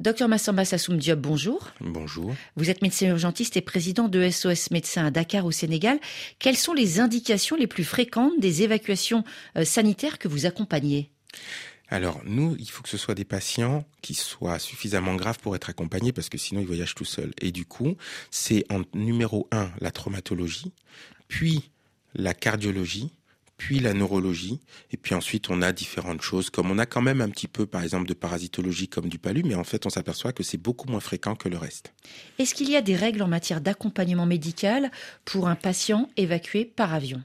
Docteur Massamba Sassoum Diop, bonjour. Bonjour. Vous êtes médecin urgentiste et président de SOS Médecins à Dakar au Sénégal. Quelles sont les indications les plus fréquentes des évacuations euh, sanitaires que vous accompagnez? Alors nous, il faut que ce soit des patients qui soient suffisamment graves pour être accompagnés parce que sinon ils voyagent tout seuls. Et du coup, c'est en numéro un la traumatologie, puis la cardiologie, puis la neurologie, et puis ensuite on a différentes choses, comme on a quand même un petit peu par exemple de parasitologie comme du palu, mais en fait on s'aperçoit que c'est beaucoup moins fréquent que le reste. Est-ce qu'il y a des règles en matière d'accompagnement médical pour un patient évacué par avion?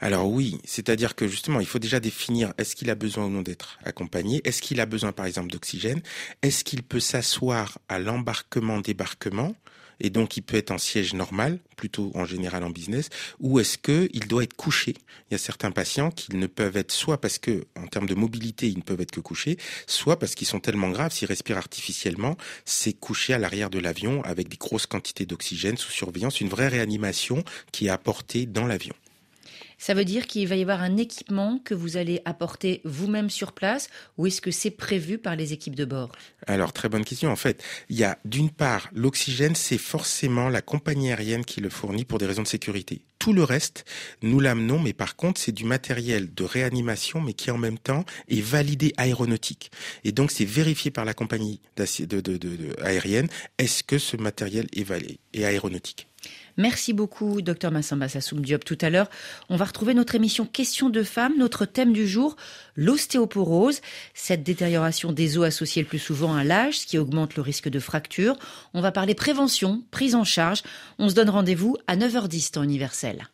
Alors oui, c'est-à-dire que justement, il faut déjà définir est-ce qu'il a besoin ou non d'être accompagné, est-ce qu'il a besoin par exemple d'oxygène, est-ce qu'il peut s'asseoir à l'embarquement-débarquement, et donc il peut être en siège normal, plutôt en général en business, ou est-ce qu'il doit être couché? Il y a certains patients qui ne peuvent être soit parce que en termes de mobilité ils ne peuvent être que couchés, soit parce qu'ils sont tellement graves s'ils respirent artificiellement, c'est couché à l'arrière de l'avion avec des grosses quantités d'oxygène sous surveillance, une vraie réanimation qui est apportée dans l'avion. Ça veut dire qu'il va y avoir un équipement que vous allez apporter vous-même sur place ou est-ce que c'est prévu par les équipes de bord? Alors, très bonne question. En fait, il y a d'une part, l'oxygène, c'est forcément la compagnie aérienne qui le fournit pour des raisons de sécurité. Tout le reste, nous l'amenons, mais par contre, c'est du matériel de réanimation, mais qui en même temps est validé aéronautique. Et donc, c'est vérifié par la compagnie aérienne. Est-ce que ce matériel est, est aéronautique? Merci beaucoup, docteur Massamba Sassoum Diop. Tout à l'heure, on va retrouver notre émission Questions de femmes. Notre thème du jour, l'ostéoporose, cette détérioration des os associée le plus souvent à l'âge, ce qui augmente le risque de fracture. On va parler prévention, prise en charge. On se donne rendez-vous à 9h10 temps universel.